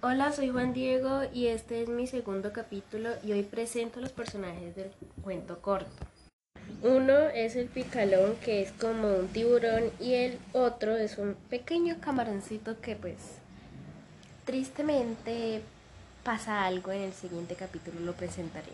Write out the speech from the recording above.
Hola, soy Juan Diego y este es mi segundo capítulo y hoy presento los personajes del cuento corto. Uno es el picalón que es como un tiburón y el otro es un pequeño camaroncito que pues tristemente pasa algo en el siguiente capítulo, lo presentaré.